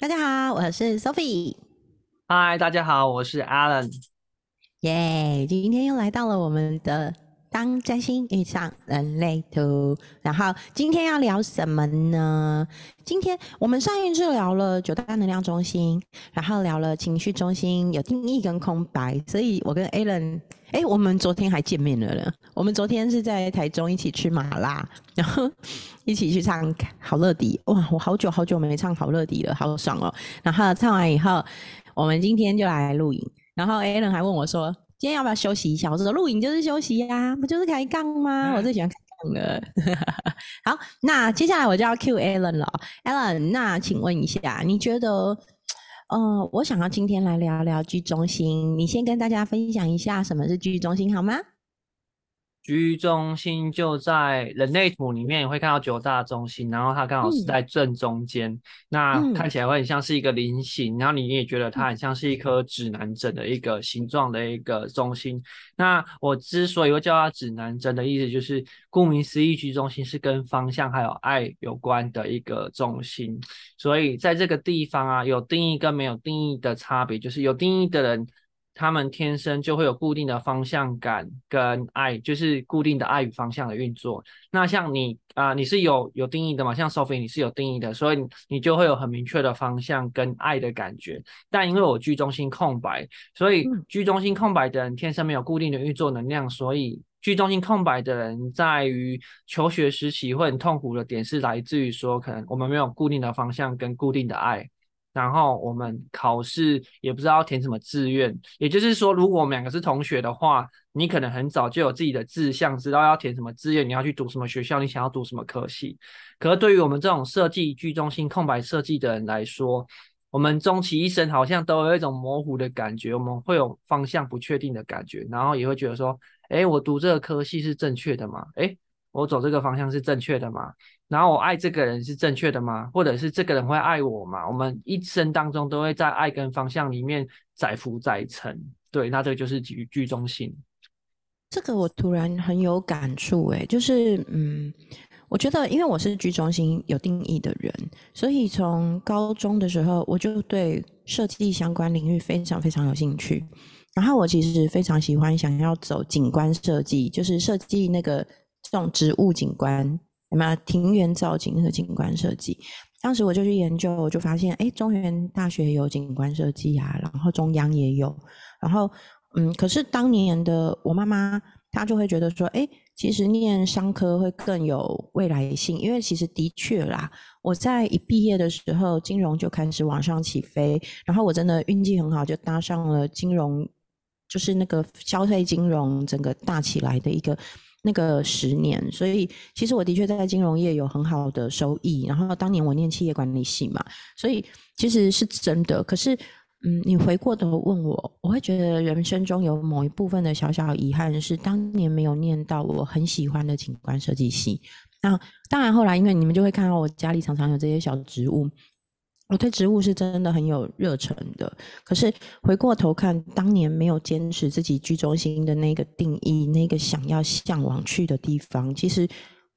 大家好，我是 Sophie。嗨，大家好，我是 Alan。耶，今天又来到了我们的当占星遇上人类图，然后今天要聊什么呢？今天我们上一次聊了九大能量中心，然后聊了情绪中心有定义跟空白，所以我跟 Alan，哎，我们昨天还见面了呢。我们昨天是在台中一起吃麻辣，然后一起去唱好乐迪。哇，我好久好久没唱好乐迪了，好爽哦！然后唱完以后，我们今天就来录影。然后 Alan 还问我说：“今天要不要休息一下？”我说：“录影就是休息呀，不就是开杠吗？我最喜欢开杠了。”好，那接下来我就要 Q Alan 了。Alan，那请问一下，你觉得，呃，我想要今天来聊聊居中心，你先跟大家分享一下什么是居中心好吗？居中心就在人类图里面，你会看到九大中心，然后它刚好是在正中间，那看起来会很像是一个菱形，然后你也觉得它很像是一颗指南针的一个形状的一个中心。那我之所以会叫它指南针的意思，就是顾名思义，居中心是跟方向还有爱有关的一个中心。所以在这个地方啊，有定义跟没有定义的差别，就是有定义的人。他们天生就会有固定的方向感跟爱，就是固定的爱与方向的运作。那像你啊，你是有有定义的嘛？像 Sophie 你是有定义的，所以你就会有很明确的方向跟爱的感觉。但因为我居中心空白，所以居中心空白的人天生没有固定的运作能量，所以居中心空白的人在于求学时期会很痛苦的点是来自于说，可能我们没有固定的方向跟固定的爱。然后我们考试也不知道填什么志愿，也就是说，如果我们两个是同学的话，你可能很早就有自己的志向，知道要填什么志愿，你要去读什么学校，你想要读什么科系。可是对于我们这种设计居中心空白设计的人来说，我们终其一生好像都有一种模糊的感觉，我们会有方向不确定的感觉，然后也会觉得说，哎，我读这个科系是正确的吗？哎。我走这个方向是正确的吗？然后我爱这个人是正确的吗？或者是这个人会爱我吗？我们一生当中都会在爱跟方向里面载浮载沉。对，那这个就是居居中心。这个我突然很有感触，诶，就是嗯，我觉得因为我是居中心有定义的人，所以从高中的时候我就对设计相关领域非常非常有兴趣。然后我其实非常喜欢想要走景观设计，就是设计那个。这种植物景观，什么庭园造景那个景观设计，当时我就去研究，我就发现，哎，中原大学有景观设计啊，然后中央也有，然后，嗯，可是当年的我妈妈，她就会觉得说，哎，其实念商科会更有未来性，因为其实的确啦，我在一毕业的时候，金融就开始往上起飞，然后我真的运气很好，就搭上了金融，就是那个消费金融整个大起来的一个。那个十年，所以其实我的确在金融业有很好的收益。然后当年我念企业管理系嘛，所以其实是真的。可是，嗯，你回过头问我，我会觉得人生中有某一部分的小小遗憾是当年没有念到我很喜欢的景观设计系。那当然后来，因为你们就会看到我家里常常有这些小植物。我对植物是真的很有热忱的，可是回过头看，当年没有坚持自己居中心的那个定义，那个想要向往去的地方，其实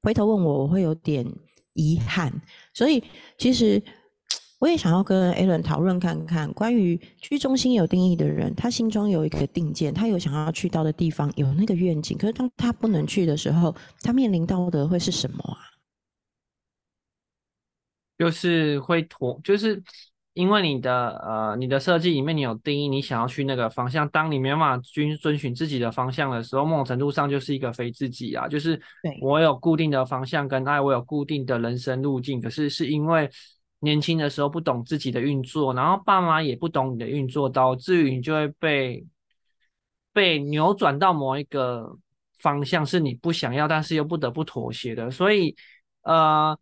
回头问我，我会有点遗憾。所以其实我也想要跟 a l a n 讨论看看，关于居中心有定义的人，他心中有一个定见，他有想要去到的地方，有那个愿景，可是当他不能去的时候，他面临到的会是什么啊？就是会妥，就是因为你的呃，你的设计里面你有定义，你想要去那个方向。当你没办法遵遵循自己的方向的时候，某种程度上就是一个非自己啊。就是我有固定的方向跟爱，我有固定的人生路径，可是是因为年轻的时候不懂自己的运作，然后爸妈也不懂你的运作，导致于你就会被被扭转到某一个方向，是你不想要，但是又不得不妥协的。所以呃。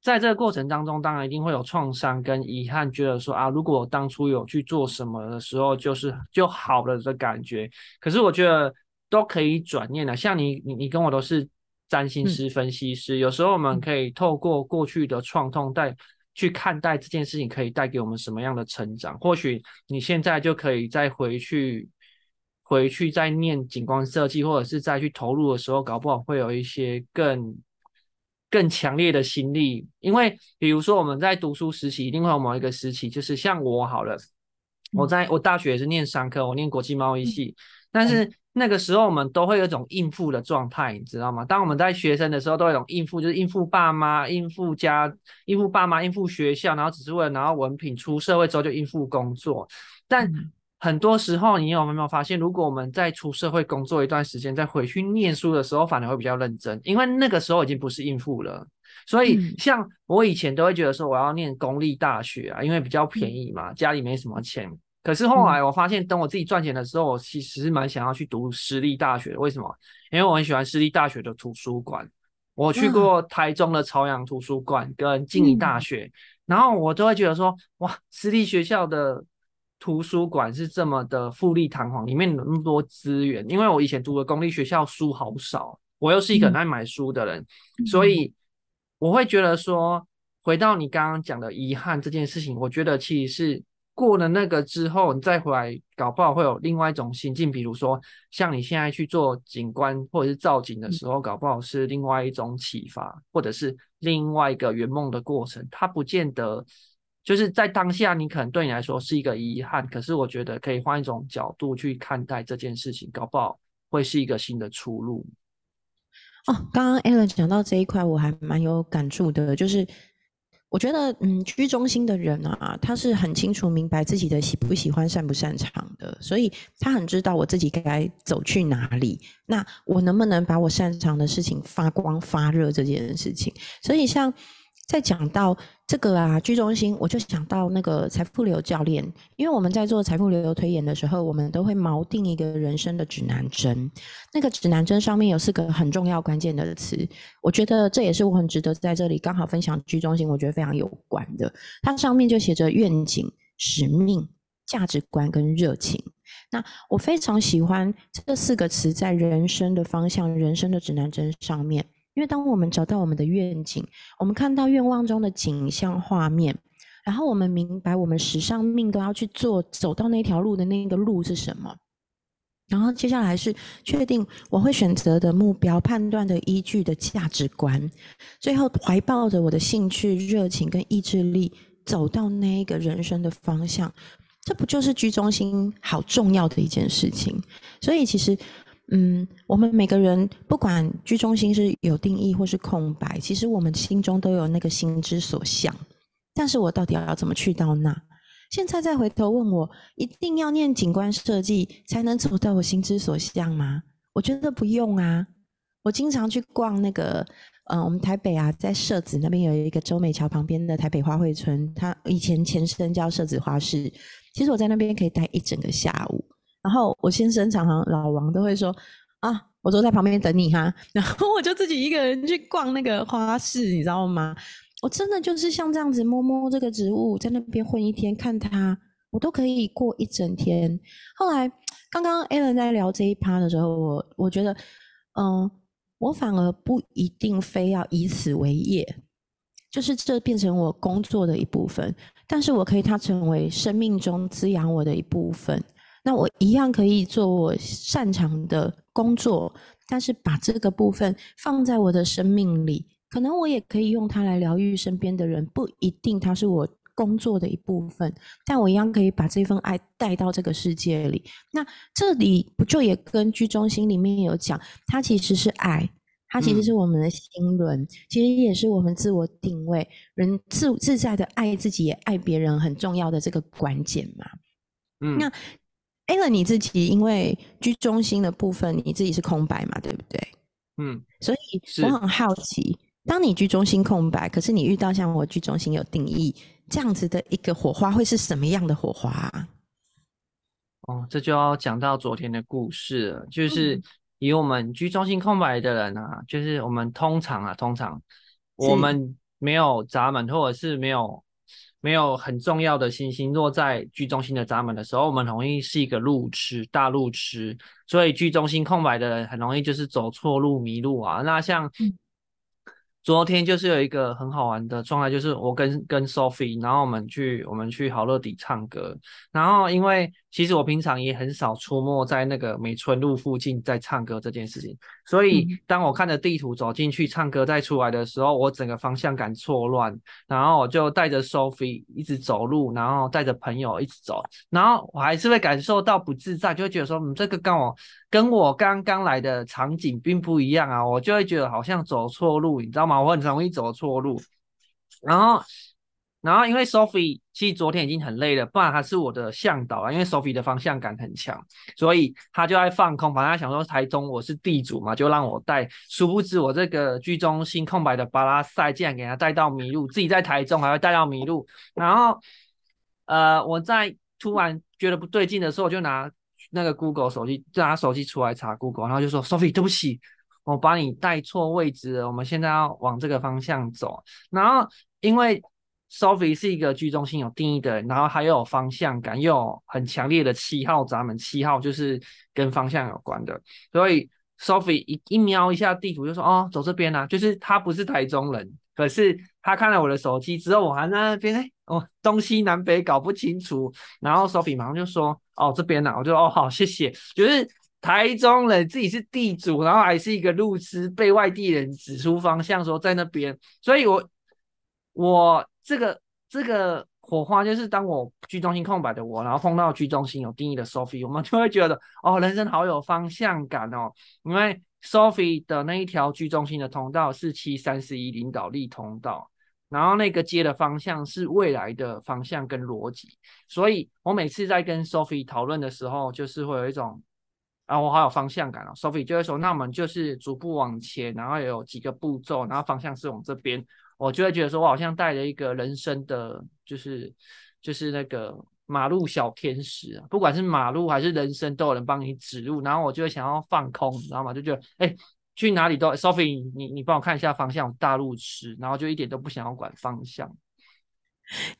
在这个过程当中，当然一定会有创伤跟遗憾，觉得说啊，如果我当初有去做什么的时候，就是就好了的感觉。可是我觉得都可以转念的，像你，你，你跟我都是占星师、分析师，有时候我们可以透过过去的创痛带去看待这件事情，可以带给我们什么样的成长。或许你现在就可以再回去，回去再念景观设计，或者是再去投入的时候，搞不好会有一些更。更强烈的心力。因为比如说我们在读书时期，一定会有某一个时期，就是像我好了，我在我大学也是念商科，我念国际贸易系，但是。那个时候我们都会有一种应付的状态，你知道吗？当我们在学生的时候，都有一种应付，就是应付爸妈、应付家、应付爸妈、应付学校，然后只是为了拿到文凭。出社会之后就应付工作。但很多时候，你有没有发现，如果我们在出社会工作一段时间，再回去念书的时候，反而会比较认真，因为那个时候已经不是应付了。所以，像我以前都会觉得说，我要念公立大学啊，因为比较便宜嘛，家里没什么钱。可是后来我发现，等我自己赚钱的时候，我其实蛮想要去读私立大学。为什么？因为我很喜欢私立大学的图书馆。我去过台中的朝阳图书馆跟静宜大学，然后我都会觉得说，哇，私立学校的图书馆是这么的富丽堂皇，里面有那么多资源。因为我以前读的公立学校书好少，我又是一个很爱买书的人，所以我会觉得说，回到你刚刚讲的遗憾这件事情，我觉得其实是。过了那个之后，你再回来，搞不好会有另外一种心境。比如说，像你现在去做景观或者是造景的时候，搞不好是另外一种启发，或者是另外一个圆梦的过程。它不见得就是在当下，你可能对你来说是一个遗憾。可是我觉得可以换一种角度去看待这件事情，搞不好会是一个新的出路。哦，刚刚 Alan 讲到这一块，我还蛮有感触的，就是。我觉得，嗯，居中心的人啊，他是很清楚明白自己的喜不喜欢、擅不擅长的，所以他很知道我自己该走去哪里。那我能不能把我擅长的事情发光发热这件事情？所以像。在讲到这个啊，居中心，我就想到那个财富流教练，因为我们在做财富流推演的时候，我们都会锚定一个人生的指南针。那个指南针上面有四个很重要关键的词，我觉得这也是我很值得在这里刚好分享居中心，我觉得非常有关的。它上面就写着愿景、使命、价值观跟热情。那我非常喜欢这四个词在人生的方向、人生的指南针上面。因为当我们找到我们的愿景，我们看到愿望中的景象画面，然后我们明白我们时上命都要去做，走到那条路的那个路是什么，然后接下来是确定我会选择的目标、判断的依据的价值观，最后怀抱着我的兴趣、热情跟意志力，走到那一个人生的方向，这不就是居中心好重要的一件事情？所以其实。嗯，我们每个人不管居中心是有定义或是空白，其实我们心中都有那个心之所向。但是我到底要怎么去到那？现在再回头问我，一定要念景观设计才能走到我心之所向吗？我觉得不用啊。我经常去逛那个，嗯，我们台北啊，在社子那边有一个周美桥旁边的台北花卉村，它以前前身叫社子花市。其实我在那边可以待一整个下午。然后我先生常常老王都会说啊，我坐在旁边等你哈，然后我就自己一个人去逛那个花市，你知道吗？我真的就是像这样子摸摸这个植物，在那边混一天，看它，我都可以过一整天。后来刚刚 Alan 在聊这一趴的时候，我我觉得，嗯，我反而不一定非要以此为业，就是这变成我工作的一部分，但是我可以它成为生命中滋养我的一部分。那我一样可以做我擅长的工作，但是把这个部分放在我的生命里，可能我也可以用它来疗愈身边的人，不一定它是我工作的一部分，但我一样可以把这份爱带到这个世界里。那这里不就也跟居中心里面有讲，它其实是爱，它其实是我们的心轮，其实也是我们自我定位，人自自在的爱自己也爱别人很重要的这个关键嘛。嗯，那。A l 你自己因为居中心的部分，你自己是空白嘛，对不对？嗯，所以我很好奇，当你居中心空白，可是你遇到像我居中心有定义这样子的一个火花，会是什么样的火花？哦，这就要讲到昨天的故事了，就是以我们居中心空白的人啊，就是我们通常啊，通常我们没有闸门，或者是没有。没有很重要的星星落在居中心的闸门的时候，我们容易是一个路痴，大路痴。所以居中心空白的人很容易就是走错路、迷路啊。那像昨天就是有一个很好玩的状态，就是我跟跟 Sophie，然后我们去我们去好乐迪唱歌，然后因为其实我平常也很少出没在那个美村路附近在唱歌这件事情，所以当我看着地图走进去唱歌再出来的时候，我整个方向感错乱，然后我就带着 Sophie 一直走路，然后带着朋友一直走，然后我还是会感受到不自在，就会觉得说，嗯，这个跟我跟我刚刚来的场景并不一样啊，我就会觉得好像走错路，你知道吗？我很容易走错路，然后，然后因为 Sophie 其实昨天已经很累了，不然他是我的向导啊。因为 Sophie 的方向感很强，所以他就在放空，反正他想说台中我是地主嘛，就让我带。殊不知我这个居中心空白的巴拉塞竟然给他带到迷路，自己在台中还会带到迷路。然后，呃，我在突然觉得不对劲的时候，我就拿那个 Google 手机，就拿手机出来查 Google，然后就说 Sophie 对不起。我把你带错位置了，我们现在要往这个方向走。然后，因为 Sophie 是一个居中心有定义的人，然后他又有方向感，又有很强烈的七号闸门，七号就是跟方向有关的。所以 Sophie 一一瞄一下地图，就说：“哦，走这边啊。”就是他不是台中人，可是他看了我的手机之后，我还在那边哎，哦，东西南北搞不清楚。然后 Sophie 马上就说：“哦，这边呢。”我就哦，好，谢谢。就是。台中人自己是地主，然后还是一个路痴，被外地人指出方向说在那边，所以我我这个这个火花就是当我居中心空白的我，然后碰到居中心有定义的 Sophie，我们就会觉得哦，人生好有方向感哦，因为 Sophie 的那一条居中心的通道是七三十一领导力通道，然后那个接的方向是未来的方向跟逻辑，所以我每次在跟 Sophie 讨论的时候，就是会有一种。然后我好有方向感哦，Sophie 就会说，那我们就是逐步往前，然后有几个步骤，然后方向是往这边，我就会觉得说我好像带了一个人生的，就是就是那个马路小天使啊，不管是马路还是人生，都有人帮你指路，然后我就会想要放空，你知道吗？就觉得哎，去哪里都，Sophie 你你帮我看一下方向，大路痴，然后就一点都不想要管方向。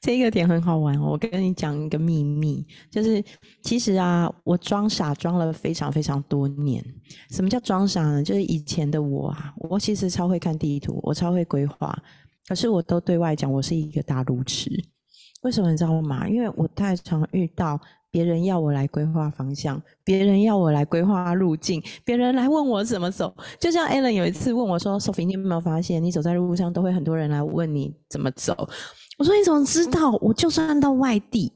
这个点很好玩，我跟你讲一个秘密，就是其实啊，我装傻装了非常非常多年。什么叫装傻呢？就是以前的我啊，我其实超会看地图，我超会规划，可是我都对外讲我是一个大路痴。为什么你知道吗？因为我太常遇到别人要我来规划方向，别人要我来规划路径，别人来问我怎么走。就像 Alan 有一次问我说：“Sophie，你有没有发现，你走在路上都会很多人来问你怎么走？”我说你怎么知道？我就算到外地，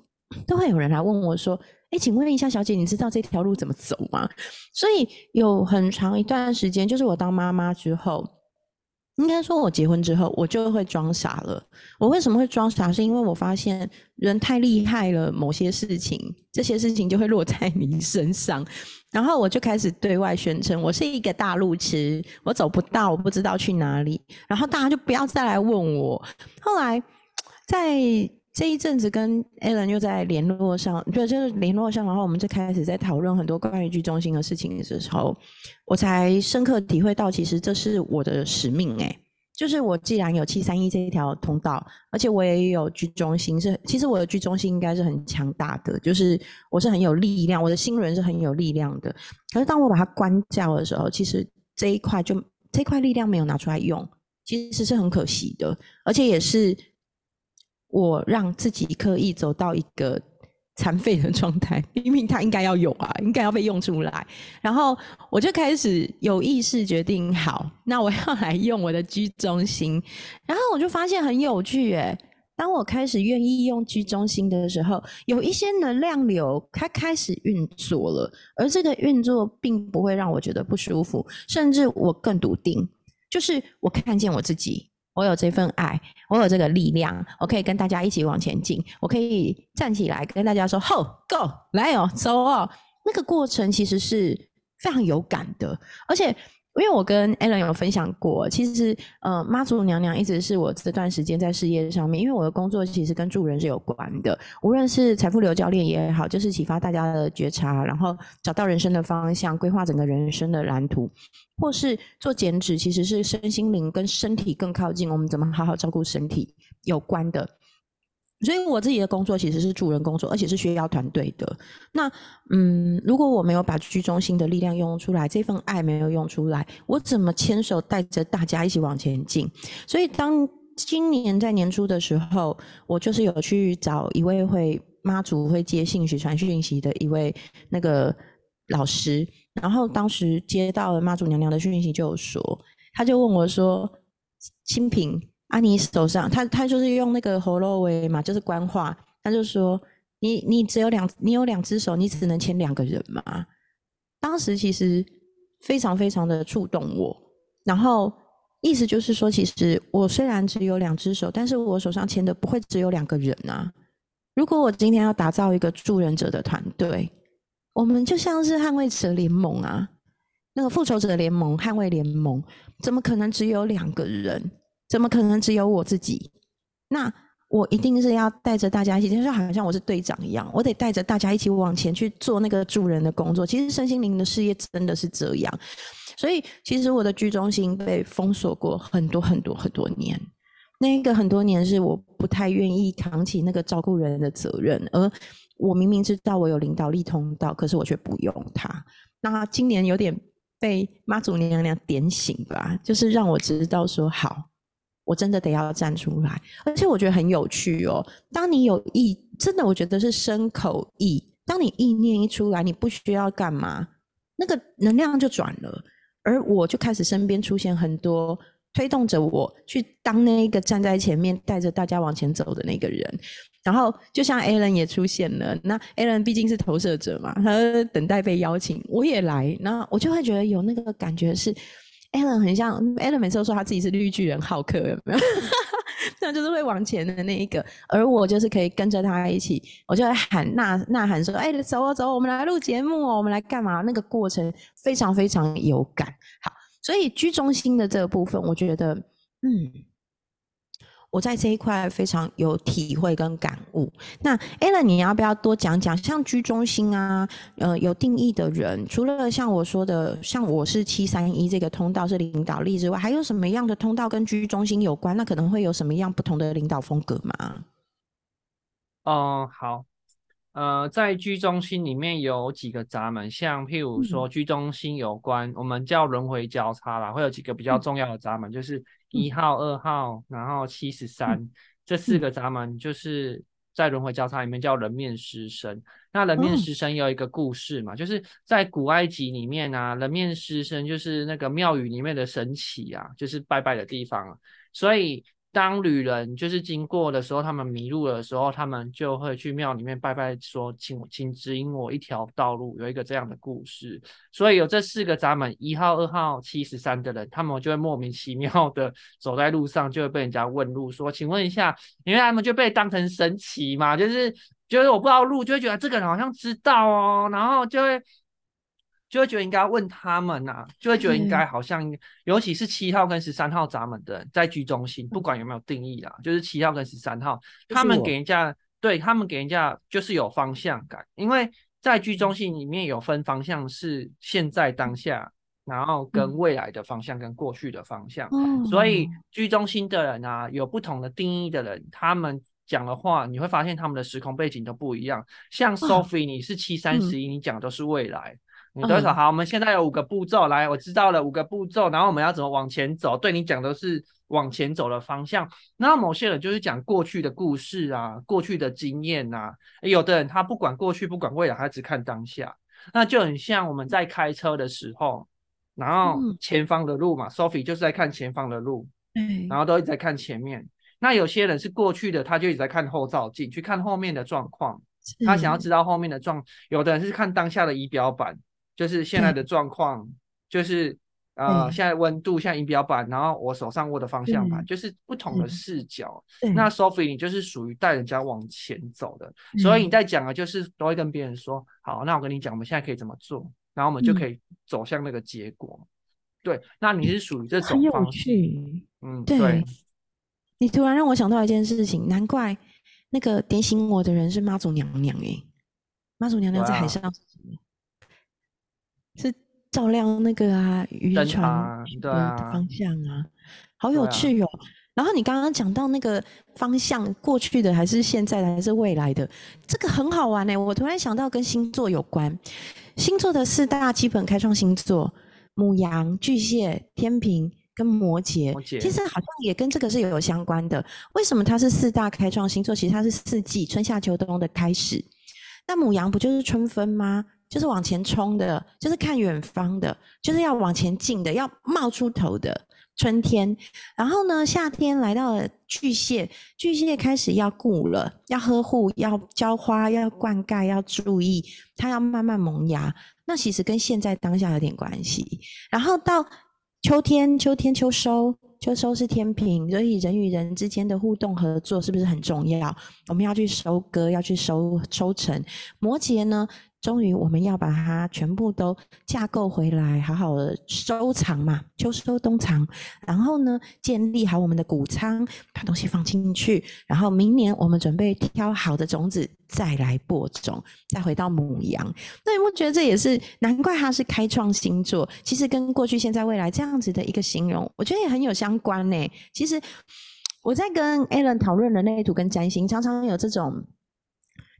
都会有人来问我说：“哎，请问一下，小姐，你知道这条路怎么走吗？”所以有很长一段时间，就是我当妈妈之后，应该说我结婚之后，我就会装傻了。我为什么会装傻？是因为我发现人太厉害了，某些事情，这些事情就会落在你身上。然后我就开始对外宣称，我是一个大路痴，我走不到，我不知道去哪里。然后大家就不要再来问我。后来。在这一阵子跟 Alan 又在联络上，对，就是联络上，然后我们就开始在讨论很多关于剧中心的事情的时候，我才深刻体会到，其实这是我的使命，哎，就是我既然有七三一这一条通道，而且我也有居中心，是其实我的居中心应该是很强大的，就是我是很有力量，我的新人是很有力量的。可是当我把它关掉的时候，其实这一块就这块力量没有拿出来用，其实是很可惜的，而且也是。我让自己刻意走到一个残废的状态，明明它应该要有啊，应该要被用出来。然后我就开始有意识决定，好，那我要来用我的居中心。然后我就发现很有趣，诶当我开始愿意用居中心的时候，有一些能量流它开始运作了，而这个运作并不会让我觉得不舒服，甚至我更笃定，就是我看见我自己。我有这份爱，我有这个力量，我可以跟大家一起往前进。我可以站起来跟大家说：“Ho Go 来哦，走哦！”那个过程其实是非常有感的，而且。因为我跟 Alan 有分享过，其实呃妈祖娘娘一直是我这段时间在事业上面，因为我的工作其实跟助人是有关的，无论是财富流教练也好，就是启发大家的觉察，然后找到人生的方向，规划整个人生的蓝图，或是做减脂，其实是身心灵跟身体更靠近，我们怎么好好照顾身体有关的。所以我自己的工作其实是助人工作，而且是需要团队的。那嗯，如果我没有把居中心的力量用出来，这份爱没有用出来，我怎么牵手带着大家一起往前进？所以当今年在年初的时候，我就是有去找一位会妈祖会接信息传讯息的一位那个老师，然后当时接到了妈祖娘娘的讯息，就有说，他就问我说：“清平。”啊，你手上他他就是用那个喉咙威嘛，就是官话，他就说你你只有两你有两只手，你只能牵两个人嘛。当时其实非常非常的触动我，然后意思就是说，其实我虽然只有两只手，但是我手上牵的不会只有两个人啊。如果我今天要打造一个助人者的团队，我们就像是捍卫者联盟啊，那个复仇者联盟、捍卫联盟，怎么可能只有两个人？怎么可能只有我自己？那我一定是要带着大家一起，就是好像我是队长一样，我得带着大家一起往前去做那个助人的工作。其实身心灵的事业真的是这样，所以其实我的居中心被封锁过很多很多很多年。那一个很多年是我不太愿意扛起那个照顾人的责任，而我明明知道我有领导力通道，可是我却不用它。那今年有点被妈祖娘娘点醒吧，就是让我知道说好。我真的得要站出来，而且我觉得很有趣哦。当你有意，真的我觉得是身口意。当你意念一出来，你不需要干嘛，那个能量就转了。而我就开始身边出现很多推动着我去当那一个站在前面带着大家往前走的那个人。然后就像 Alan 也出现了，那 Alan 毕竟是投射者嘛，他等待被邀请，我也来，那我就会觉得有那个感觉是。Allen 很像 Allen，每次都说他自己是绿巨人浩克，有没有？那就是会往前的那一个，而我就是可以跟着他一起，我就会喊呐呐喊说：“哎，走啊走，我们来录节目哦，我们来干嘛？”那个过程非常非常有感。好，所以居中心的这个部分，我觉得，嗯。我在这一块非常有体会跟感悟。那 Alan，你要不要多讲讲？像居中心啊，呃，有定义的人，除了像我说的，像我是七三一这个通道是领导力之外，还有什么样的通道跟居中心有关？那可能会有什么样不同的领导风格吗？哦，好，呃，在居中心里面有几个闸门，像譬如说居中心有关，我们叫轮回交叉啦，会有几个比较重要的闸门，就是。一号、二号，然后七十三，这四个闸门就是在轮回交叉里面叫人面狮身。那人面狮身有一个故事嘛，就是在古埃及里面啊，人面狮身就是那个庙宇里面的神祇啊，就是拜拜的地方，所以。当旅人就是经过的时候，他们迷路的时候，他们就会去庙里面拜拜，说：“请请指引我一条道路。”有一个这样的故事，所以有这四个闸门，一号、二号、七十三的人，他们就会莫名其妙的 走在路上，就会被人家问路，说：“请问一下，因为他们就被当成神奇嘛，就是就是我不知道路，就会觉得这个人好像知道哦，然后就会。”就会觉得应该问他们呐，就会觉得应该好像，尤其是七号跟十三号闸门的人在居中心，不管有没有定义啦，就是七号跟十三号，他们给人家对他们给人家就是有方向感，因为在居中心里面有分方向是现在当下，然后跟未来的方向跟过去的方向，所以。居中心的人啊，有不同的定义的人，他们讲的话，你会发现他们的时空背景都不一样。像 Sophie，你是七三十一，你讲的都是未来。你多少好？我们现在有五个步骤，来，我知道了五个步骤，然后我们要怎么往前走？对你讲的是往前走的方向。那某些人就是讲过去的故事啊，过去的经验呐。有的人他不管过去，不管未来，他只看当下。那就很像我们在开车的时候，然后前方的路嘛，Sophie 就是在看前方的路，嗯然后都一直在看前面。那有些人是过去的，他就一直在看后照镜，去看后面的状况，他想要知道后面的状。有的人是看当下的仪表板。就是现在的状况，就是呃，现在温度，像仪表板，然后我手上握的方向盘，就是不同的视角。那 Sophie，你就是属于带人家往前走的，所以你在讲的，就是都会跟别人说，好，那我跟你讲，我们现在可以怎么做，然后我们就可以走向那个结果。对，那你是属于这种方式。嗯，对。你突然让我想到一件事情，难怪那个点醒我的人是妈祖娘娘哎，妈祖娘娘在海上。是照亮那个啊渔船的方向啊，好有趣哦！然后你刚刚讲到那个方向，过去的还是现在的还是未来的，这个很好玩呢。我突然想到跟星座有关，星座的四大基本开创星座：母羊、巨蟹、天平跟摩羯。其实好像也跟这个是有相关的。为什么它是四大开创星座？其实它是四季春夏秋冬的开始。那母羊不就是春分吗？就是往前冲的，就是看远方的，就是要往前进的，要冒出头的。春天，然后呢？夏天来到了巨蟹，巨蟹开始要顾了，要呵护，要浇花，要灌溉，要注意，它要慢慢萌芽。那其实跟现在当下有点关系。然后到秋天，秋天秋收，秋收是天平，所以人与人之间的互动合作是不是很重要？我们要去收割，要去收收成。摩羯呢？终于，我们要把它全部都架构回来，好好的收藏嘛，秋收冬藏。然后呢，建立好我们的谷仓，把东西放进去。然后明年我们准备挑好的种子，再来播种，再回到母羊。那你不觉得这也是难怪它是开创星座？其实跟过去、现在、未来这样子的一个形容，我觉得也很有相关呢。其实我在跟 Alan 讨论人类图跟占星，常常有这种。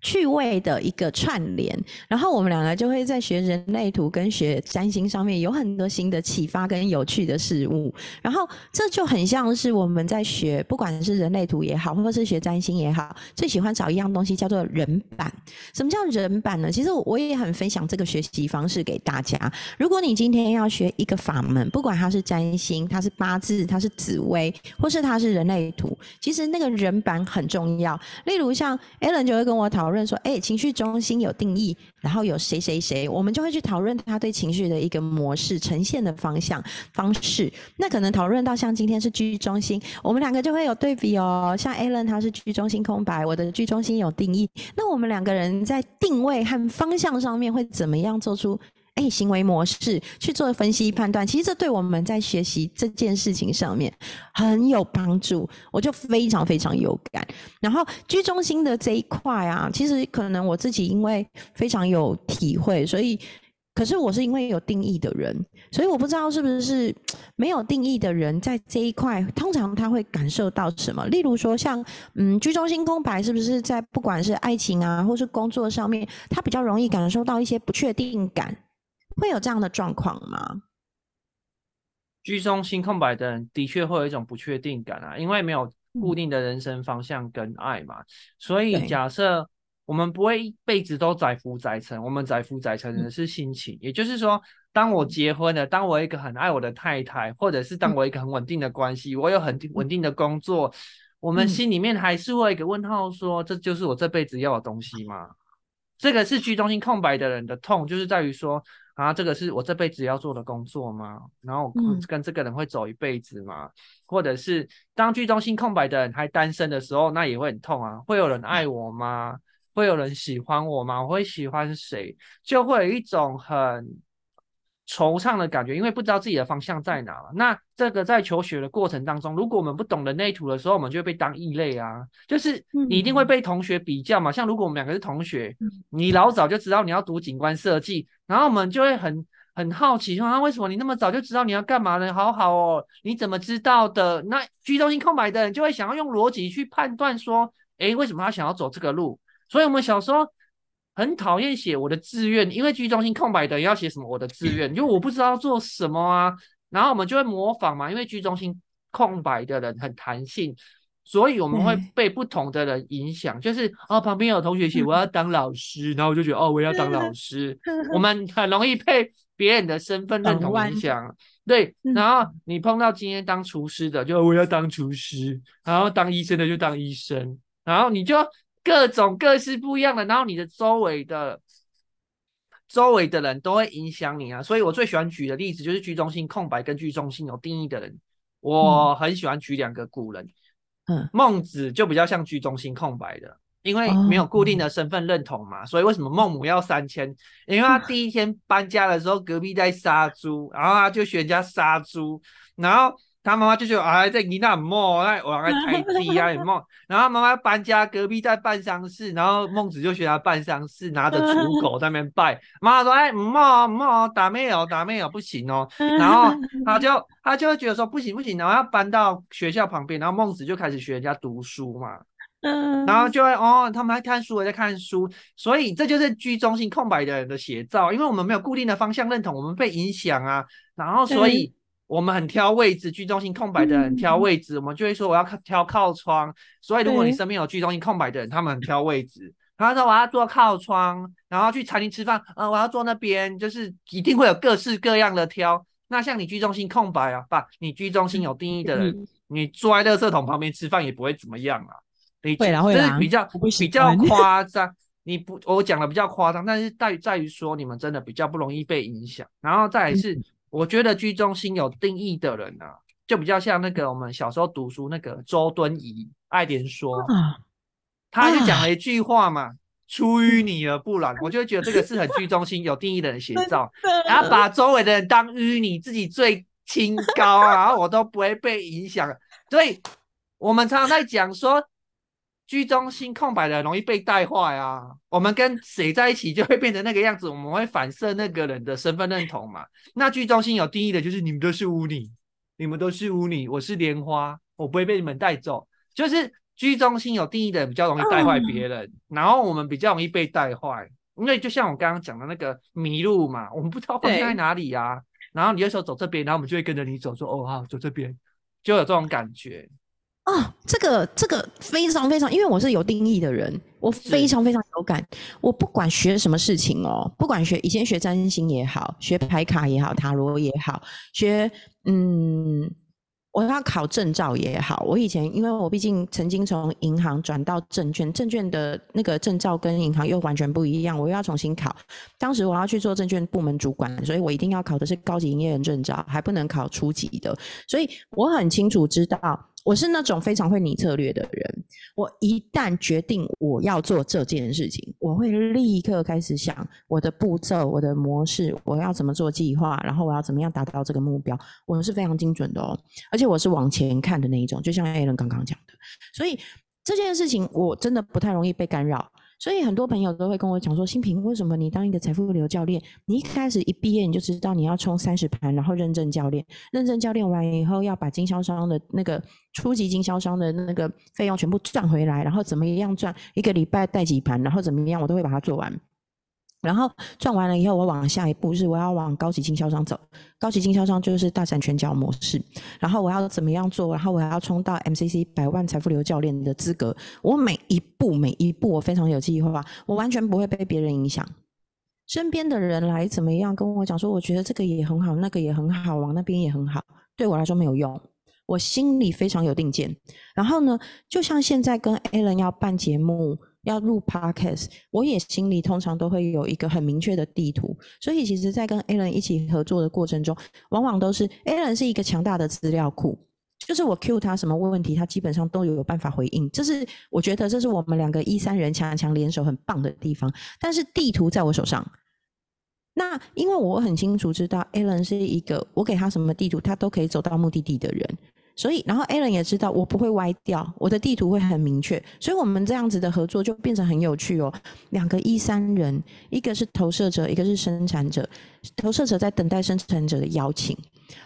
趣味的一个串联，然后我们两个就会在学人类图跟学占星上面有很多新的启发跟有趣的事物，然后这就很像是我们在学，不管是人类图也好，或是学占星也好，最喜欢找一样东西叫做人版。什么叫人版呢？其实我也很分享这个学习方式给大家。如果你今天要学一个法门，不管它是占星，它是八字，它是紫薇，或是它是人类图，其实那个人版很重要。例如像 Alan 就会跟我讨。讨论说，哎，情绪中心有定义，然后有谁谁谁，我们就会去讨论他对情绪的一个模式呈现的方向方式。那可能讨论到像今天是居中心，我们两个就会有对比哦。像 Alan 他是居中心空白，我的居中心有定义，那我们两个人在定位和方向上面会怎么样做出？哎，行为模式去做分析判断，其实这对我们在学习这件事情上面很有帮助，我就非常非常有感。然后居中心的这一块啊，其实可能我自己因为非常有体会，所以可是我是因为有定义的人，所以我不知道是不是没有定义的人在这一块，通常他会感受到什么？例如说，像嗯居中心空白，是不是在不管是爱情啊，或是工作上面，他比较容易感受到一些不确定感？会有这样的状况吗？居中心空白的人的确会有一种不确定感啊，因为没有固定的人生方向跟爱嘛。所以假设我们不会一辈子都载浮载沉，我们载浮载沉的是心情。也就是说，当我结婚了，当我一个很爱我的太太，或者是当我一个很稳定的关系，我有很稳定的工作，我们心里面还是会一个问号：说这就是我这辈子要的东西吗？这个是居中心空白的人的痛，就是在于说。啊，这个是我这辈子要做的工作吗？然后跟这个人会走一辈子吗？或者是当剧中心空白的人还单身的时候，那也会很痛啊。会有人爱我吗？会有人喜欢我吗？我会喜欢谁？就会有一种很。惆怅的感觉，因为不知道自己的方向在哪了。那这个在求学的过程当中，如果我们不懂人类图的时候，我们就会被当异类啊。就是你一定会被同学比较嘛。像如果我们两个是同学，你老早就知道你要读景观设计，然后我们就会很很好奇，说啊，为什么你那么早就知道你要干嘛呢？好好哦，你怎么知道的？那居中心空白的人就会想要用逻辑去判断说，诶，为什么他想要走这个路？所以我们小时候。很讨厌写我的志愿，因为居中心空白的要写什么我的志愿，因为我不知道做什么啊。然后我们就会模仿嘛，因为居中心空白的人很弹性，所以我们会被不同的人影响。就是哦，旁边有同学写我要当老师，然后我就觉得哦，我要当老 师。我们很容易被别人的身份认同影响。对，然后你碰到今天当厨师的，就我要当厨师；然后当医生的就当医生，然后你就。各种各式不一样的，然后你的周围的周围的人都会影响你啊，所以我最喜欢举的例子就是居中心空白跟居中心有定义的人，我很喜欢举两个古人，嗯，孟子就比较像居中心空白的，因为没有固定。的身份认同嘛，所以为什么孟母要三迁？因为他第一天搬家的时候隔壁在杀猪，然后他就学人家杀猪，然后他妈妈就觉得啊，在你那梦，那我来开机啊，梦。然后妈妈搬家，隔壁在办丧事，然后孟子就学他办丧事，拿着刍狗在那边拜。妈妈说：“哎，梦梦打没有，打没有，不行哦。”然后他就他就会觉得说：“不行不行，然后要搬到学校旁边。”然后孟子就开始学人家读书嘛。嗯，然后就会哦，他们在看书，我在看书，所以这就是居中心空白的人的写照，因为我们没有固定的方向认同，我们被影响啊，然后所以我们很挑位置，居中心空白的人挑位置，我们就会说我要挑靠窗，所以如果你身边有居中心空白的人，他们很挑位置，他说我要坐靠窗，然后去餐厅吃饭，呃，我要坐那边，就是一定会有各式各样的挑。那像你居中心空白啊，不，你居中心有定义的人，你坐在垃圾桶旁边吃饭也不会怎么样啊。会啦会啦，比较比较 夸张，你不我讲的比较夸张，但是在在于说你们真的比较不容易被影响。然后再是，我觉得居中心有定义的人呢，就比较像那个我们小时候读书那个周敦颐爱莲说，他就讲了一句话嘛，出淤泥而不染，我就觉得这个是很居中心有定义的人写照，然后把周围的人当淤泥，自己最清高啊，然后我都不会被影响。所以我们常常在讲说。居中心空白的容易被带坏啊！我们跟谁在一起就会变成那个样子，我们会反射那个人的身份认同嘛。那居中心有定义的就是你们都是污泥，你们都是污泥，我是莲花，我不会被你们带走。就是居中心有定义的人比较容易带坏别人，然后我们比较容易被带坏，因为就像我刚刚讲的那个迷路嘛，我们不知道方向在哪里呀。然后你有时候走这边，然后我们就会跟着你走，说哦好，走这边，就有这种感觉。哦，这个这个非常非常，因为我是有定义的人，我非常非常有感。我不管学什么事情哦，不管学以前学占星也好，学牌卡也好，塔罗也好，学嗯，我要考证照也好。我以前因为我毕竟曾经从银行转到证券，证券的那个证照跟银行又完全不一样，我又要重新考。当时我要去做证券部门主管，所以我一定要考的是高级营业人证照，还不能考初级的。所以我很清楚知道。我是那种非常会拟策略的人，我一旦决定我要做这件事情，我会立刻开始想我的步骤、我的模式，我要怎么做计划，然后我要怎么样达到这个目标，我是非常精准的哦，而且我是往前看的那一种，就像艾伦刚刚讲的，所以这件事情我真的不太容易被干扰。所以很多朋友都会跟我讲说：“新平，为什么你当一个财富流教练，你一开始一毕业你就知道你要冲三十盘，然后认证教练，认证教练完以后要把经销商的那个初级经销商的那个费用全部赚回来，然后怎么样赚一个礼拜带几盘，然后怎么样我都会把它做完。”然后赚完了以后，我往下一步是我要往高级经销商走。高级经销商就是大展拳脚模式。然后我要怎么样做？然后我要冲到 MCC 百万财富流教练的资格。我每一步每一步我非常有计划，我完全不会被别人影响。身边的人来怎么样跟我讲说，我觉得这个也很好，那个也很好，往那边也很好，对我来说没有用。我心里非常有定见。然后呢，就像现在跟 a l a n 要办节目。要录 podcast，我也心里通常都会有一个很明确的地图，所以其实，在跟 Alan 一起合作的过程中，往往都是 Alan 是一个强大的资料库，就是我 Q 他什么问题，他基本上都有办法回应。这是我觉得这是我们两个一三人强强联手很棒的地方。但是地图在我手上，那因为我很清楚知道 Alan 是一个我给他什么地图，他都可以走到目的地的人。所以，然后 Alan 也知道我不会歪掉，我的地图会很明确，所以我们这样子的合作就变成很有趣哦。两个一三人，一个是投射者，一个是生产者，投射者在等待生产者的邀请，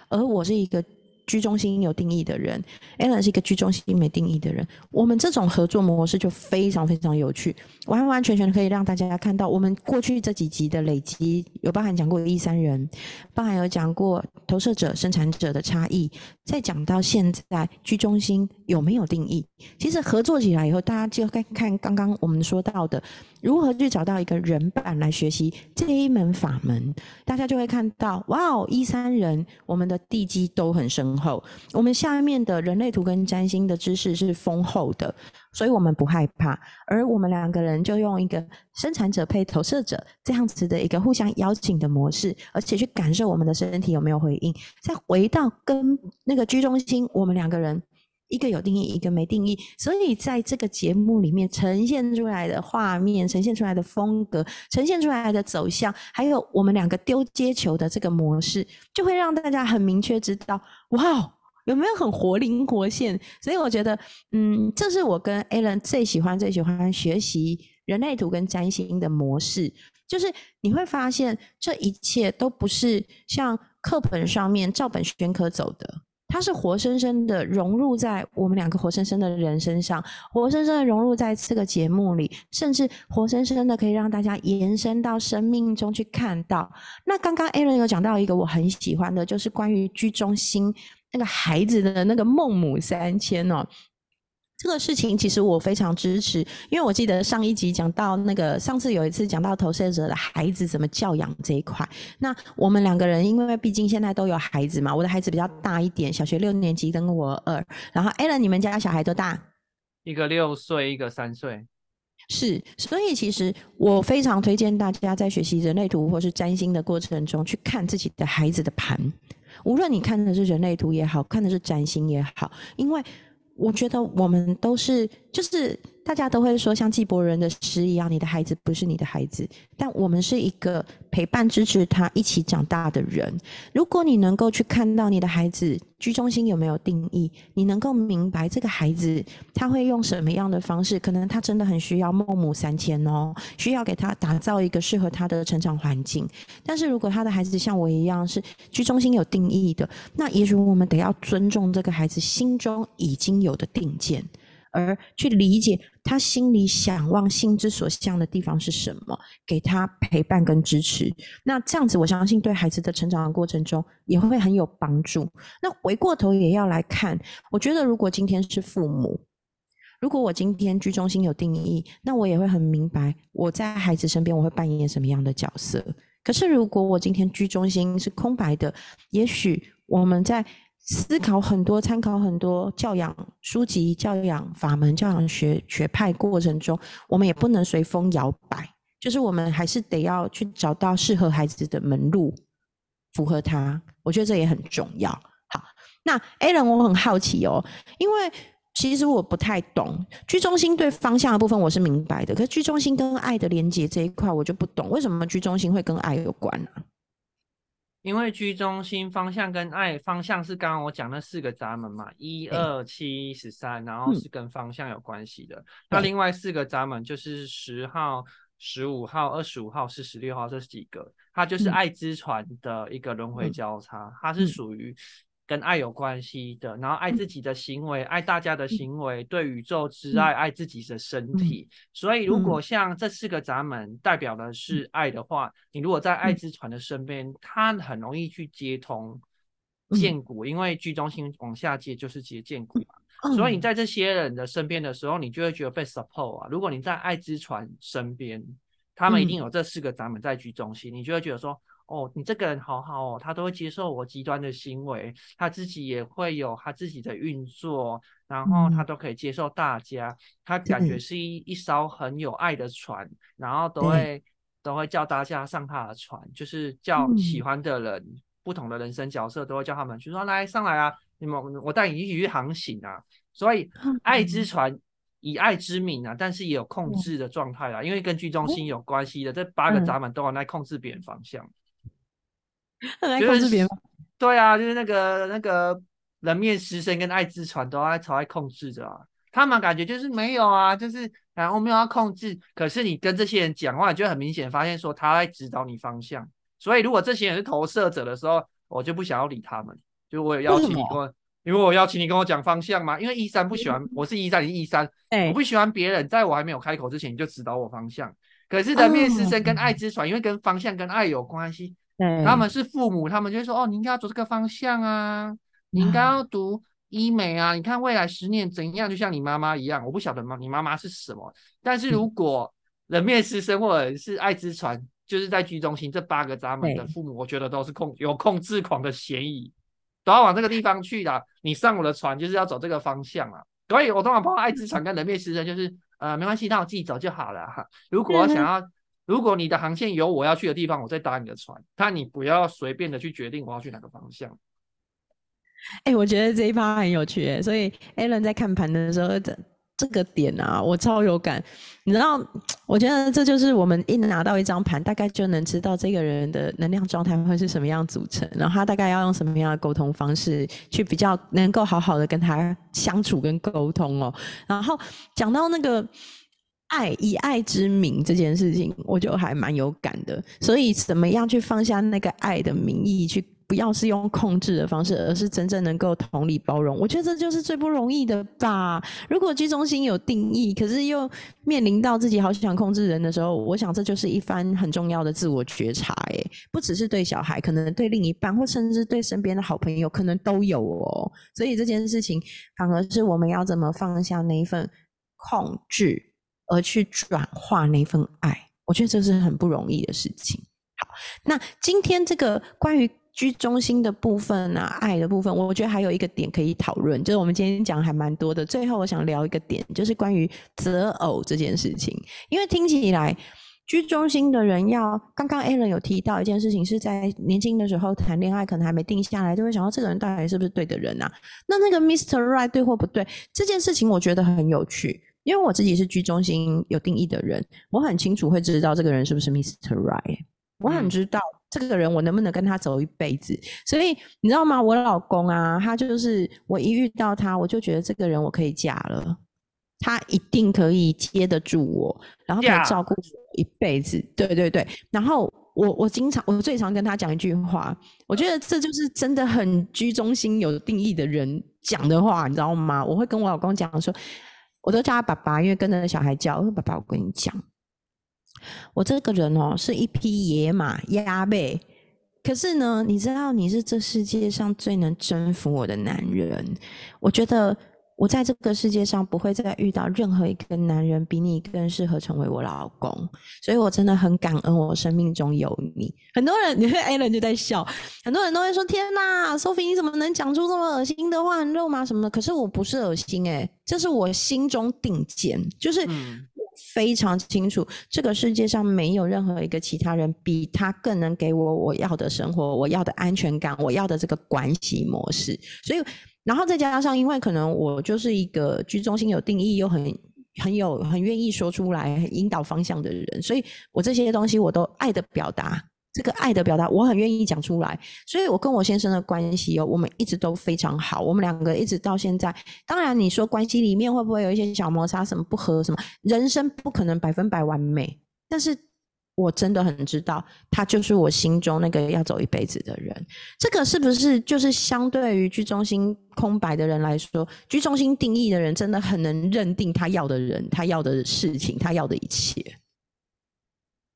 而我是一个。居中心有定义的人，Alan 是一个居中心没定义的人。我们这种合作模式就非常非常有趣，完完全全可以让大家看到我们过去这几集的累积，有包含讲过一三人，包含有讲过投射者、生产者的差异，再讲到现在居中心有没有定义。其实合作起来以后，大家就看看刚刚我们说到的。如何去找到一个人版来学习这一门法门？大家就会看到，哇哦，一三人，我们的地基都很深后，我们下面的人类图跟占星的知识是丰厚的，所以我们不害怕。而我们两个人就用一个生产者配投射者这样子的一个互相邀请的模式，而且去感受我们的身体有没有回应，再回到跟那个居中心，我们两个人。一个有定义，一个没定义，所以在这个节目里面呈现出来的画面、呈现出来的风格、呈现出来的走向，还有我们两个丢接球的这个模式，就会让大家很明确知道，哇，有没有很活灵活现？所以我觉得，嗯，这是我跟 Alan 最喜欢、最喜欢学习人类图跟占星的模式，就是你会发现这一切都不是像课本上面照本宣科走的。它是活生生的融入在我们两个活生生的人身上，活生生的融入在这个节目里，甚至活生生的可以让大家延伸到生命中去看到。那刚刚 Aaron 有讲到一个我很喜欢的，就是关于居中心那个孩子的那个孟母三迁哦。这个事情其实我非常支持，因为我记得上一集讲到那个上次有一次讲到投射者的孩子怎么教养这一块。那我们两个人，因为毕竟现在都有孩子嘛，我的孩子比较大一点，小学六年级跟我二。然后 Allen，你们家小孩多大？一个六岁，一个三岁。是，所以其实我非常推荐大家在学习人类图或是占星的过程中，去看自己的孩子的盘。无论你看的是人类图也好看的是占星也好，因为。我觉得我们都是，就是大家都会说像纪伯伦的诗一样，你的孩子不是你的孩子，但我们是一个陪伴支持他一起长大的人。如果你能够去看到你的孩子。居中心有没有定义？你能够明白这个孩子他会用什么样的方式？可能他真的很需要孟母三迁哦，需要给他打造一个适合他的成长环境。但是如果他的孩子像我一样是居中心有定义的，那也许我们得要尊重这个孩子心中已经有的定见。而去理解他心里想望、心之所向的地方是什么，给他陪伴跟支持。那这样子，我相信对孩子的成长的过程中也会很有帮助。那回过头也要来看，我觉得如果今天是父母，如果我今天居中心有定义，那我也会很明白我在孩子身边我会扮演什么样的角色。可是如果我今天居中心是空白的，也许我们在。思考很多，参考很多教养书籍、教养法门、教养学学派过程中，我们也不能随风摇摆，就是我们还是得要去找到适合孩子的门路，符合他。我觉得这也很重要。好，那 A 人我很好奇哦，因为其实我不太懂居中心对方向的部分我是明白的，可是居中心跟爱的连接这一块我就不懂，为什么居中心会跟爱有关呢？因为居中心方向跟爱方向是刚刚我讲那四个闸门嘛，一二七十三，然后是跟方向有关系的。那另外四个闸门就是十号、十五号、二十五号是十六号这几个，它就是爱之船的一个轮回交叉，它是属于。跟爱有关系的，然后爱自己的行为，爱大家的行为，对宇宙之爱，爱自己的身体。所以，如果像这四个闸门代表的是爱的话，你如果在爱之船的身边，它很容易去接通剑骨，因为居中心往下接就是接剑骨嘛。所以你在这些人的身边的时候，你就会觉得被 support 啊。如果你在爱之船身边，他们一定有这四个闸门在居中心，你就会觉得说。哦，你这个人好好哦，他都会接受我极端的行为，他自己也会有他自己的运作，然后他都可以接受大家，他感觉是一一艘很有爱的船，然后都会都会叫大家上他的船，就是叫喜欢的人，不同的人生角色都会叫他们，去说来上来啊，你们我带你一起去航行啊，所以爱之船以爱之名啊，但是也有控制的状态啦，因为跟居中心有关系的，这八个闸门都有来控制别人方向。来控制别人，对啊，就是那个那个人面狮身跟爱之船都在朝爱控制着啊。他们感觉就是没有啊，就是然后没有要控制。可是你跟这些人讲话，就很明显发现说他在指导你方向。所以如果这些人是投射者的时候，我就不想要理他们。就我有邀请你跟我，因为我邀请你跟我讲方向嘛。因为一三不喜欢，我是一三，你一三，我不喜欢别人在我还没有开口之前你就指导我方向。可是人面狮身跟爱之船，因为跟方向跟爱有关系。他们是父母，他们就会说：“哦，你应该要走这个方向啊，你应该要读医美啊。你看未来十年怎样，就像你妈妈一样。我不晓得吗？你妈妈是什么？但是如果人面狮身或者是爱之船，就是在居中心这八个闸门的父母，我觉得都是控有控制狂的嫌疑，都要往这个地方去的。你上我的船就是要走这个方向啊。所以我通常跑爱之船跟人面狮身，就是呃没关系，让我自己走就好了哈。如果想要。如果你的航线有我要去的地方，我再搭你的船。但你不要随便的去决定我要去哪个方向。哎，我觉得这一趴很有趣，所以 Alan 在看盘的时候，这这个点啊，我超有感。你知道，我觉得这就是我们一拿到一张盘，大概就能知道这个人的能量状态会是什么样组成，然后他大概要用什么样的沟通方式去比较能够好好的跟他相处跟沟通哦。然后讲到那个爱以爱之名这件事情，我就还蛮有感的。所以怎么样去放下那个爱的名义去？不要是用控制的方式，而是真正能够同理包容。我觉得这就是最不容易的吧。如果居中心有定义，可是又面临到自己好想控制人的时候，我想这就是一番很重要的自我觉察。哎，不只是对小孩，可能对另一半，或甚至对身边的好朋友，可能都有哦。所以这件事情，反而是我们要怎么放下那一份控制，而去转化那份爱。我觉得这是很不容易的事情。好，那今天这个关于。居中心的部分啊，爱的部分，我觉得还有一个点可以讨论，就是我们今天讲还蛮多的。最后，我想聊一个点，就是关于择偶这件事情。因为听起来居中心的人要，刚刚 Alan 有提到一件事情，是在年轻的时候谈恋爱，可能还没定下来，就会想到这个人到底是不是对的人啊？那那个 Mr. Right 对或不对？这件事情我觉得很有趣，因为我自己是居中心有定义的人，我很清楚会知道这个人是不是 Mr. Right，我很知道。这个人我能不能跟他走一辈子？所以你知道吗？我老公啊，他就是我一遇到他，我就觉得这个人我可以嫁了，他一定可以接得住我，然后可以照顾我一辈子。对对对。然后我我经常我最常跟他讲一句话，我觉得这就是真的很居中心有定义的人讲的话，你知道吗？我会跟我老公讲说，我都叫他爸爸，因为跟着小孩叫，爸爸，我跟你讲。我这个人哦，是一匹野马压背，可是呢，你知道你是这世界上最能征服我的男人。我觉得我在这个世界上不会再遇到任何一个男人比你更适合成为我老公，所以我真的很感恩我生命中有你。很多人，你看 a l n 就在笑，很多人都会说：“天哪，Sophie，你怎么能讲出这么恶心的话、很肉麻什么的？”可是我不是恶心，诶这是我心中顶尖，就是。非常清楚，这个世界上没有任何一个其他人比他更能给我我要的生活、我要的安全感、我要的这个关系模式。所以，然后再加上，因为可能我就是一个居中心有定义又很很有很愿意说出来、引导方向的人，所以我这些东西我都爱的表达。这个爱的表达，我很愿意讲出来，所以我跟我先生的关系哦，我们一直都非常好，我们两个一直到现在。当然，你说关系里面会不会有一些小摩擦，什么不合，什么人生不可能百分百完美，但是我真的很知道，他就是我心中那个要走一辈子的人。这个是不是就是相对于居中心空白的人来说，居中心定义的人真的很能认定他要的人，他要的事情，他要的一切。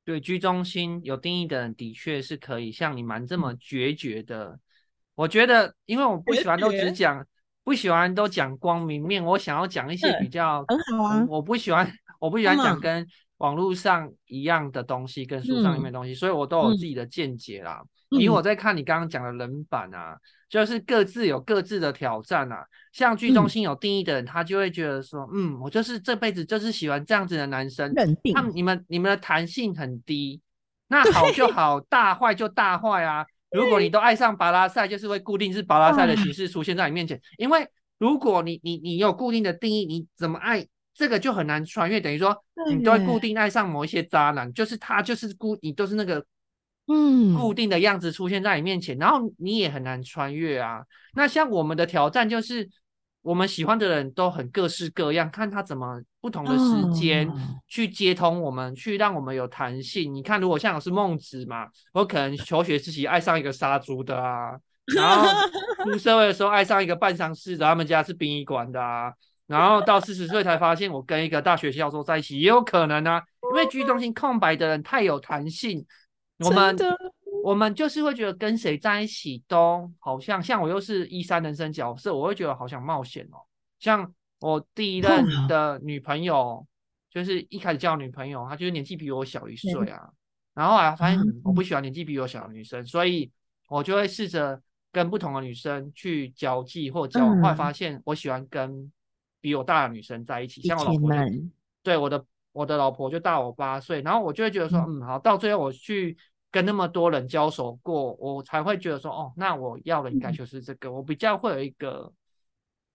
对居中心有定义的人，的确是可以像你蛮这么决绝的。我觉得，因为我不喜欢都只讲，不喜欢都讲光明面，我想要讲一些比较很好啊。我不喜欢，我不喜欢讲跟网络上一样的东西，跟书上里面东西，所以我都有自己的见解啦。因为我在看你刚刚讲的人版啊，就是各自有各自的挑战啊。像剧中心有定义的人，他就会觉得说，嗯，我就是这辈子就是喜欢这样子的男生。他们你们你们的弹性很低，那好就好，大坏就大坏啊。如果你都爱上巴拉塞，就是会固定是巴拉塞的形式出现在你面前。因为如果你你你有固定的定义，你怎么爱这个就很难穿越。等于说你都会固定爱上某一些渣男，就是他就是固你都是那个。嗯，固定的样子出现在你面前，然后你也很难穿越啊。那像我们的挑战就是，我们喜欢的人都很各式各样，看他怎么不同的时间去接通我们，去让我们有弹性。你看，如果像我是孟子嘛，我可能求学时期爱上一个杀猪的啊，然后出社会的时候爱上一个办丧事的，他们家是殡仪馆的啊，然后到四十岁才发现我跟一个大学教授在一起，也有可能啊，因为居中心空白的人太有弹性。我们我们就是会觉得跟谁在一起都好像像我又是一三人生角色，我会觉得好想冒险哦。像我第一任的女朋友，就是一开始交女朋友，她就是年纪比我小一岁啊。然后啊发现我不喜欢年纪比我小的女生，所以我就会试着跟不同的女生去交际或交往，后来发现我喜欢跟比我大的女生在一起。像我老婆，对我的我的老婆就大我八岁，然后我就会觉得说，嗯，好，到最后我去。跟那么多人交手过，我才会觉得说，哦，那我要的应该就是这个。我比较会有一个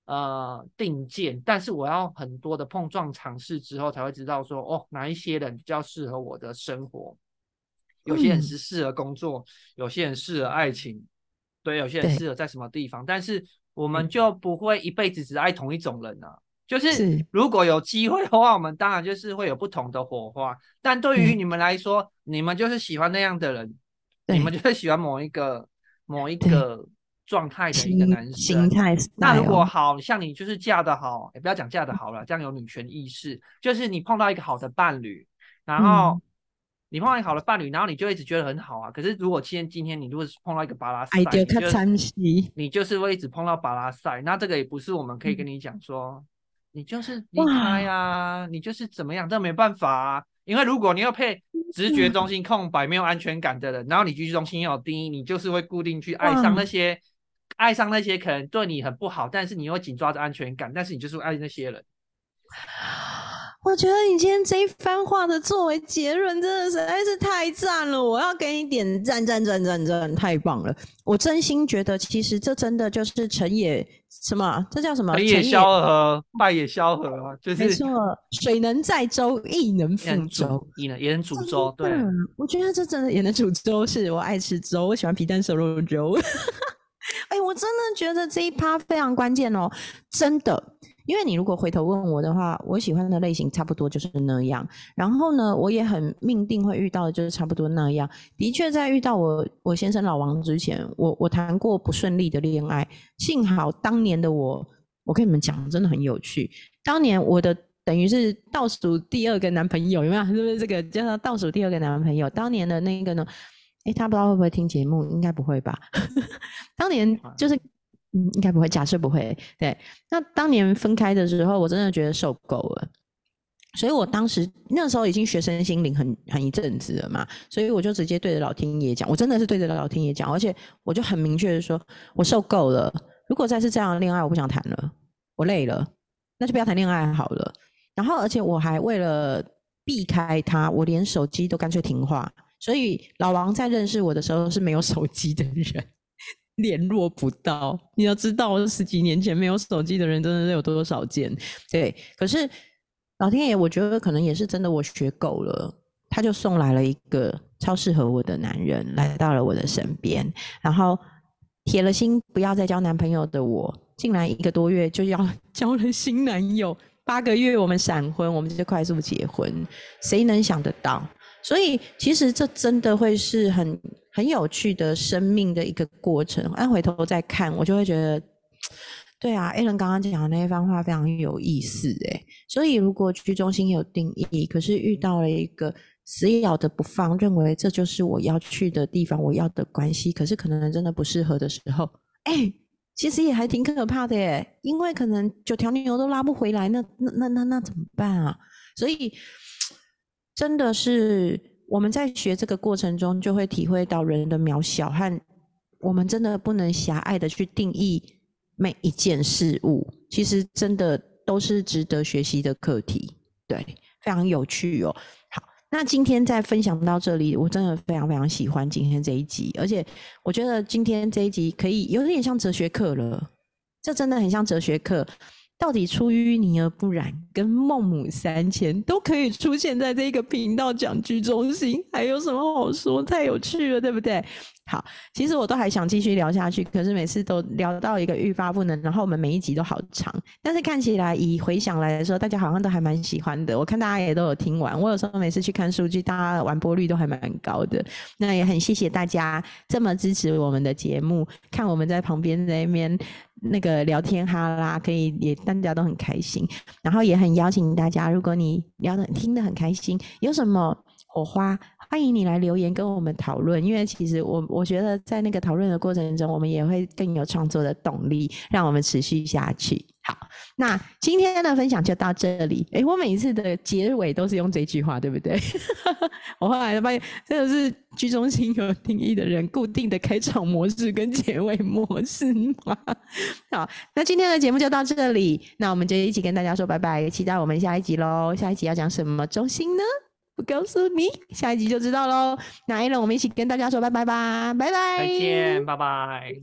呃定见，但是我要很多的碰撞尝试之后，才会知道说哦，哪一些人比较适合我的生活。有些人是适合工作，有些人适合爱情，对，有些人适合在什么地方。但是我们就不会一辈子只爱同一种人啊。就是如果有机会的话，我们当然就是会有不同的火花。但对于你们来说，你们就是喜欢那样的人，你们就是喜欢某一个某一个状态的一个男生。那如果好像你就是嫁的好，也不要讲嫁的好了，这样有女权意识。就是你碰到一个好的伴侣，然后。你碰到好的伴侣，然后你就一直觉得很好啊。可是如果今天今天你如果是碰到一个巴拉塞，你就是会一直碰到巴拉塞。那这个也不是我们可以跟你讲说，你就是离开呀，你就是怎么样，这没办法啊。因为如果你要配直觉中心空白、没有安全感的人，然后你居中心有定义，你就是会固定去爱上那些，爱上那些可能对你很不好，但是你又紧抓着安全感，但是你就是爱那些人。我觉得你今天这一番话的作为结论，真的实在是太赞了！我要给你点赞赞赞赞赞，太棒了！我真心觉得，其实这真的就是成也什么？这叫什么？成也萧何，败也萧何啊！就是没错，水能载舟，亦能覆舟，亦能也能煮粥。对，我觉得这真的也能煮粥。是我爱吃粥，我喜欢皮蛋瘦肉粥。哎，我真的觉得这一趴非常关键哦，真的。因为你如果回头问我的话，我喜欢的类型差不多就是那样。然后呢，我也很命定会遇到的就是差不多那样。的确，在遇到我我先生老王之前，我我谈过不顺利的恋爱。幸好当年的我，我跟你们讲，真的很有趣。当年我的等于是倒数第二个男朋友，有没有？是不是这个叫他倒数第二个男朋友？当年的那个呢？诶，他不知道会不会听节目，应该不会吧？当年就是。嗯，应该不会。假设不会，对。那当年分开的时候，我真的觉得受够了。所以我当时那时候已经学生心灵很很一阵子了嘛，所以我就直接对着老天爷讲，我真的是对着老天爷讲，而且我就很明确的说，我受够了。如果再是这样的恋爱，我不想谈了，我累了，那就不要谈恋爱好了。然后，而且我还为了避开他，我连手机都干脆停话。所以老王在认识我的时候是没有手机的人。联络不到，你要知道，十几年前没有手机的人，真的是有多少见？对，可是老天爷，我觉得可能也是真的，我学够了，他就送来了一个超适合我的男人，来到了我的身边，然后铁了心不要再交男朋友的我，竟然一个多月就要交了新男友，八个月我们闪婚，我们就快速结婚，谁能想得到？所以其实这真的会是很。很有趣的生命的一个过程，按回头再看，我就会觉得，对啊，艾伦刚刚讲的那一番话非常有意思，哎，所以如果居中心有定义，可是遇到了一个死咬的不放，认为这就是我要去的地方，我要的关系，可是可能真的不适合的时候，哎，其实也还挺可怕的，耶，因为可能九条牛都拉不回来，那那那那那怎么办啊？所以真的是。我们在学这个过程中，就会体会到人的渺小和我们真的不能狭隘的去定义每一件事物。其实真的都是值得学习的课题，对，非常有趣哦。好，那今天在分享到这里，我真的非常非常喜欢今天这一集，而且我觉得今天这一集可以有点像哲学课了，这真的很像哲学课。到底出淤泥而不染，跟孟母三迁都可以出现在这个频道讲居中心，还有什么好说？太有趣了，对不对？好，其实我都还想继续聊下去，可是每次都聊到一个欲发不能，然后我们每一集都好长。但是看起来以回想来说，大家好像都还蛮喜欢的。我看大家也都有听完，我有时候每次去看数据，大家完播率都还蛮高的。那也很谢谢大家这么支持我们的节目，看我们在旁边那边那个聊天哈啦，可以也大家都很开心。然后也很邀请大家，如果你聊的听得很开心，有什么火花？欢迎你来留言跟我们讨论，因为其实我我觉得在那个讨论的过程中，我们也会更有创作的动力，让我们持续下去。好，那今天的分享就到这里。诶，我每一次的结尾都是用这句话，对不对？我后来发现，真的是居中心有定义的人，固定的开场模式跟结尾模式吗？好，那今天的节目就到这里，那我们就一起跟大家说拜拜，期待我们下一集喽。下一集要讲什么中心呢？不告诉你，下一集就知道喽。那一轮我们一起跟大家说拜拜吧，拜拜，再见，拜拜。